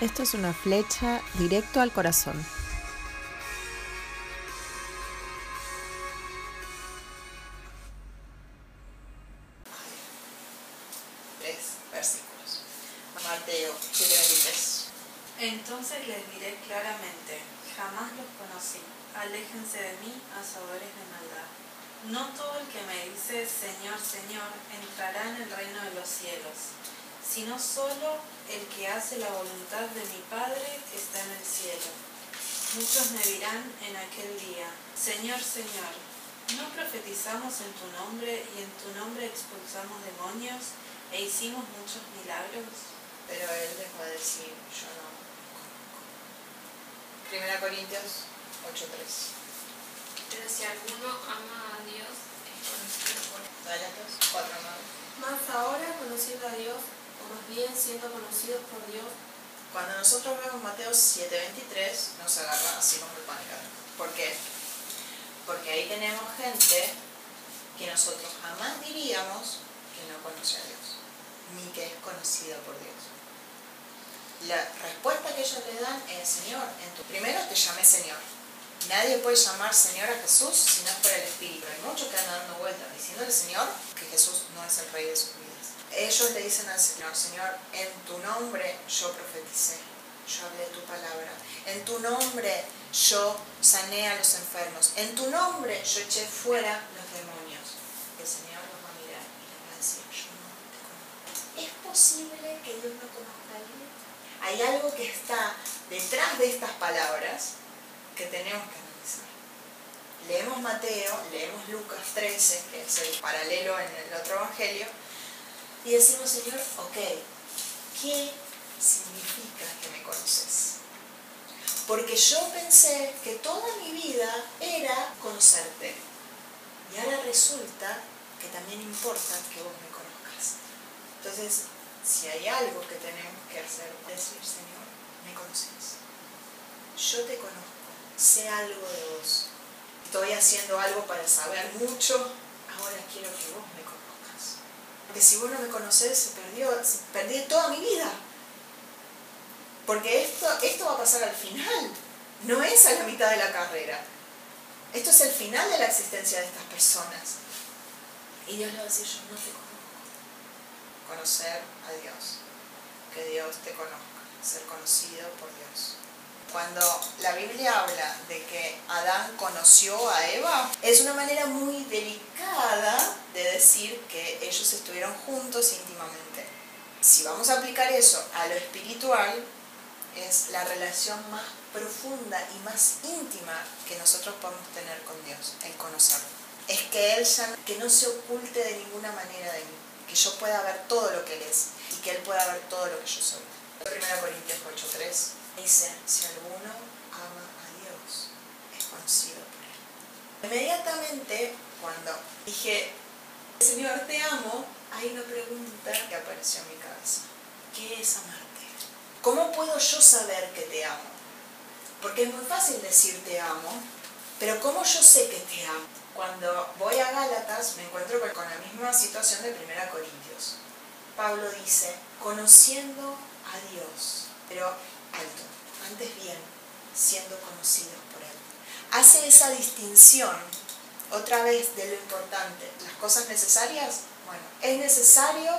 Esto es una flecha directo al corazón. Tres versículos. Mateo 7:23. Entonces les diré claramente, jamás los conocí, aléjense de mí, hacedores de maldad. No todo el que me dice Señor, Señor, entrará en el reino de los cielos, sino solo el que hace la voluntad de mi Padre está en el cielo. Muchos me dirán en aquel día, Señor, Señor, ¿no profetizamos en tu nombre y en tu nombre expulsamos demonios e hicimos muchos milagros? Pero él les va a decir, yo no Primera Corintios 8.3. Pero si alguno ama a Dios, es conocido por él. Gálatas 4.9. Más ahora conociendo a Dios, bien siendo conocidos por Dios, Cuando nosotros vemos Mateo 7.23, nos agarra así como el pánico. ¿Por qué? Porque ahí tenemos gente que nosotros jamás diríamos que no conoce a Dios, ni que es conocida por Dios. La respuesta que ellos le dan es, Señor, en tu primero te llamé Señor. Nadie puede llamar Señor a Jesús si no es por el Espíritu. Hay muchos que andan dando vueltas diciéndole Señor que Jesús no es el Rey de sus vidas. Ellos le dicen al Señor, Señor, en tu nombre yo profeticé, yo hablé tu palabra. En tu nombre yo sané a los enfermos. En tu nombre yo eché fuera los demonios. El Señor los va a mirar y les va a decir, yo no te conozco. ¿Es posible que Dios no conozca a alguien? Hay algo que está detrás de estas palabras que tenemos que analizar. Leemos Mateo, leemos Lucas 13, que es el paralelo en el otro evangelio, y decimos, Señor, ok, ¿qué significa que me conoces? Porque yo pensé que toda mi vida era conocerte. Y ahora resulta que también importa que vos me conozcas. Entonces, si hay algo que tenemos que hacer, decir, Señor, me conoces. Yo te conozco, sé algo de vos. Estoy haciendo algo para saber mucho, ahora quiero que vos me conozcas. Porque si vos no me conocés, se perdió, perdí toda mi vida. Porque esto, esto va a pasar al final, no es a la mitad de la carrera. Esto es el final de la existencia de estas personas. Y Dios le va a decir, yo no te conozco conocer a Dios, que Dios te conozca, ser conocido por Dios. Cuando la Biblia habla de que Adán conoció a Eva, es una manera muy delicada de decir que ellos estuvieron juntos íntimamente. Si vamos a aplicar eso a lo espiritual, es la relación más profunda y más íntima que nosotros podemos tener con Dios, el conocerlo. Es que Él ya, que no se oculte de ninguna manera de mí, que yo pueda ver todo lo que Él es y que Él pueda ver todo lo que yo soy. 1 Corintios 8.3 dice, si alguno ama a Dios, es conocido por Él. Inmediatamente, cuando dije, Señor, te amo, hay una pregunta que apareció en mi cabeza. ¿Qué es amarte? ¿Cómo puedo yo saber que te amo? Porque es muy fácil decir te amo, pero ¿cómo yo sé que te amo? Cuando voy a Gálatas me encuentro con- la misma situación de 1 Corintios. Pablo dice, conociendo a Dios, pero alto, antes bien, siendo conocidos por Él. Hace esa distinción, otra vez, de lo importante. Las cosas necesarias, bueno, es necesario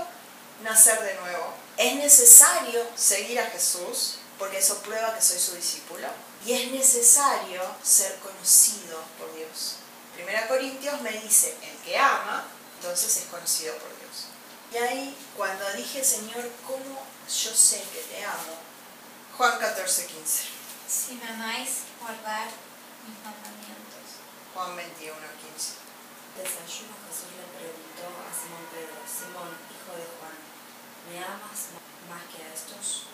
nacer de nuevo. Es necesario seguir a Jesús, porque eso prueba que soy su discípulo. Y es necesario ser conocido por Dios. Primera Corintios me dice, el que ama, entonces es conocido por Dios. Y ahí, cuando dije, Señor, ¿cómo yo sé que te amo? Juan 14, 15. Si me amáis, guardar mis mandamientos. Juan 21, 15. Desayuno Jesús le preguntó a Simón Pedro, Simón, hijo de Juan, ¿me amas más que a estos?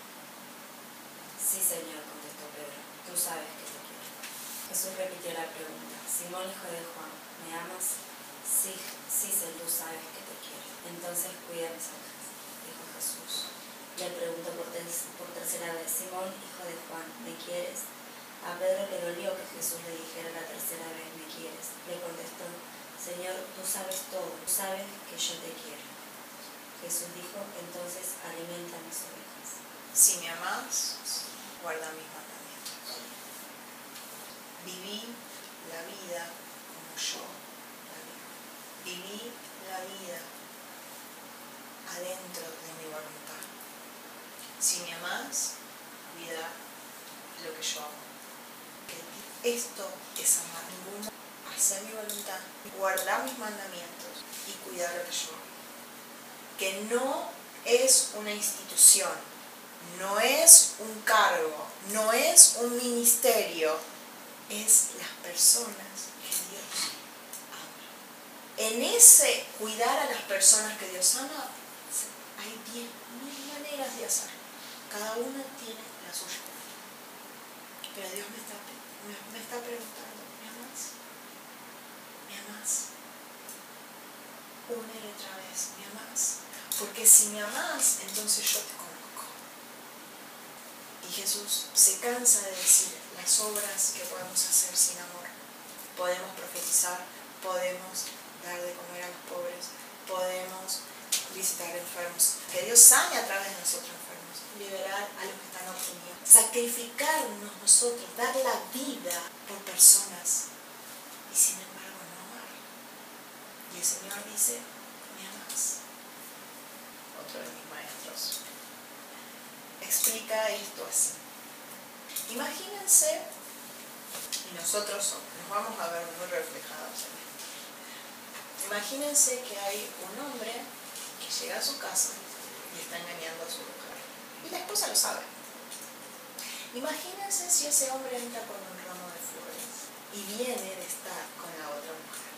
Sí, Señor, contestó Pedro, tú sabes que te quiero. Jesús repitió la pregunta, Simón, hijo de Juan, ¿me amas? Sí, sí, Señor, tú sabes que te quiero. Entonces cuida mis ovejas, dijo Jesús. Le preguntó por, ter- por tercera vez, Simón, hijo de Juan, ¿me quieres? A Pedro le dolió que Jesús le dijera la tercera vez, ¿me quieres? Le contestó, Señor, tú sabes todo, tú sabes que yo te quiero. Jesús dijo, entonces alimenta mis ovejas. Si me amás, guarda mis mandamientos. Viví la vida como yo la vivo. Viví la vida adentro de. Si me amás, cuida lo que yo amo. Esto es amar ninguno, hacer mi voluntad, guardar mis mandamientos y cuidar lo que yo amo. Que no es una institución, no es un cargo, no es un ministerio, es las personas que Dios ama. En ese cuidar a las personas que Dios ama, hay diez mil maneras de hacerlo. Cada una tiene la suya. Pero Dios me está, me, está preguntando, ¿me amas? ¿Me amas? Una otra vez, ¿me amas? Porque si me amas, entonces yo te conozco. Y Jesús se cansa de decir las obras que podemos hacer sin amor. Podemos profetizar, podemos dar de comer a los pobres, podemos visitar enfermos, que Dios sane a través de nosotros enfermos, liberar a los que están oprimidos, sacrificarnos nosotros, dar la vida por personas y sin embargo no amar. Y el Señor dice, me amas. Otro de mis maestros explica esto así. Imagínense, y nosotros nos vamos a ver muy reflejados en esto. Imagínense que hay un hombre a su casa y está engañando a su mujer. Y la esposa lo sabe. Imagínense si ese hombre entra con un ramo de flores y viene de estar con la otra mujer.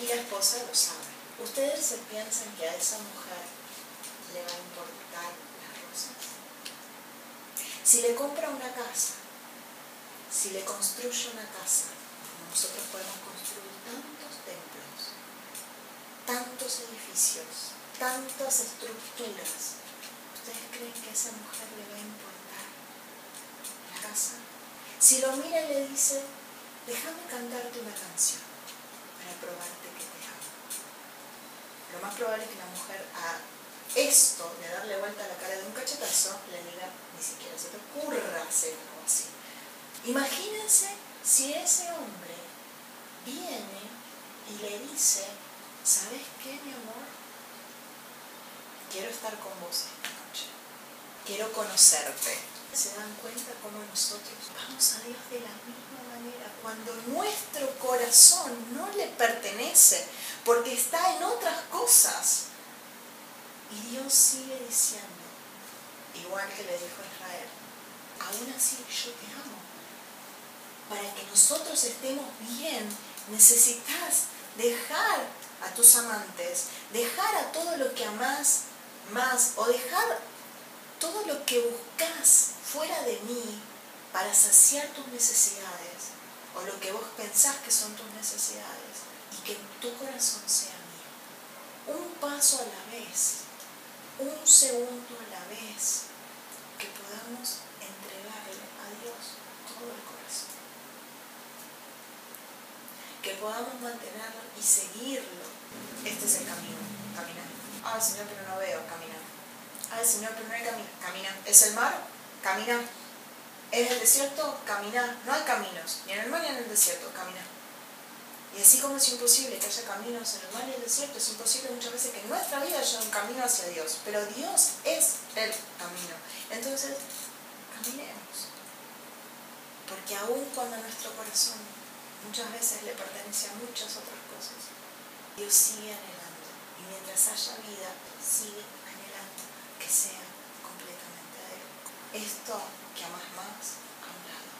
Y la esposa lo sabe. ¿Ustedes se piensan que a esa mujer le va a importar las rosas? Si le compra una casa, si le construye una casa, nosotros podemos construir tantos templos, tantos edificios, tantas estructuras. ¿Ustedes creen que a esa mujer le va a importar la casa? Si lo mira y le dice, déjame cantarte una canción para probarte que te amo. Lo más probable es que la mujer a esto de darle vuelta a la cara de un cachetazo le diga, ni siquiera se te ocurra hacer algo así. Imagínense si ese hombre viene y le dice, ¿sabes qué, mi amor? Quiero estar con vos esta noche. Quiero conocerte. ¿Se dan cuenta cómo nosotros vamos a Dios de la misma manera? Cuando nuestro corazón no le pertenece porque está en otras cosas. Y Dios sigue diciendo, igual que le dijo a Israel, aún así yo te amo. Para que nosotros estemos bien, necesitas dejar a tus amantes, dejar a todo lo que amás más o dejar todo lo que buscas fuera de mí para saciar tus necesidades o lo que vos pensás que son tus necesidades y que tu corazón sea mío. Un paso a la vez, un segundo a la vez, que podamos entregarle a Dios todo el corazón. Que podamos mantenerlo y seguirlo. Este es el camino, caminar. Ah, Señor, pero no veo, caminar. Ah, Señor, pero no hay camino, caminar. ¿Es el mar? Caminar. ¿Es el desierto? Caminar. No hay caminos, ni en el mar ni en el desierto, caminar. Y así como es imposible que haya caminos en el mar y el desierto, es imposible muchas veces que en nuestra vida haya un camino hacia Dios. Pero Dios es el camino. Entonces, caminemos. Porque aun cuando nuestro corazón muchas veces le pertenece a muchas otras cosas, Dios sigue anhelando. Y mientras haya vida, sigue anhelando que sea completamente de Él. Esto que amas más a un lado.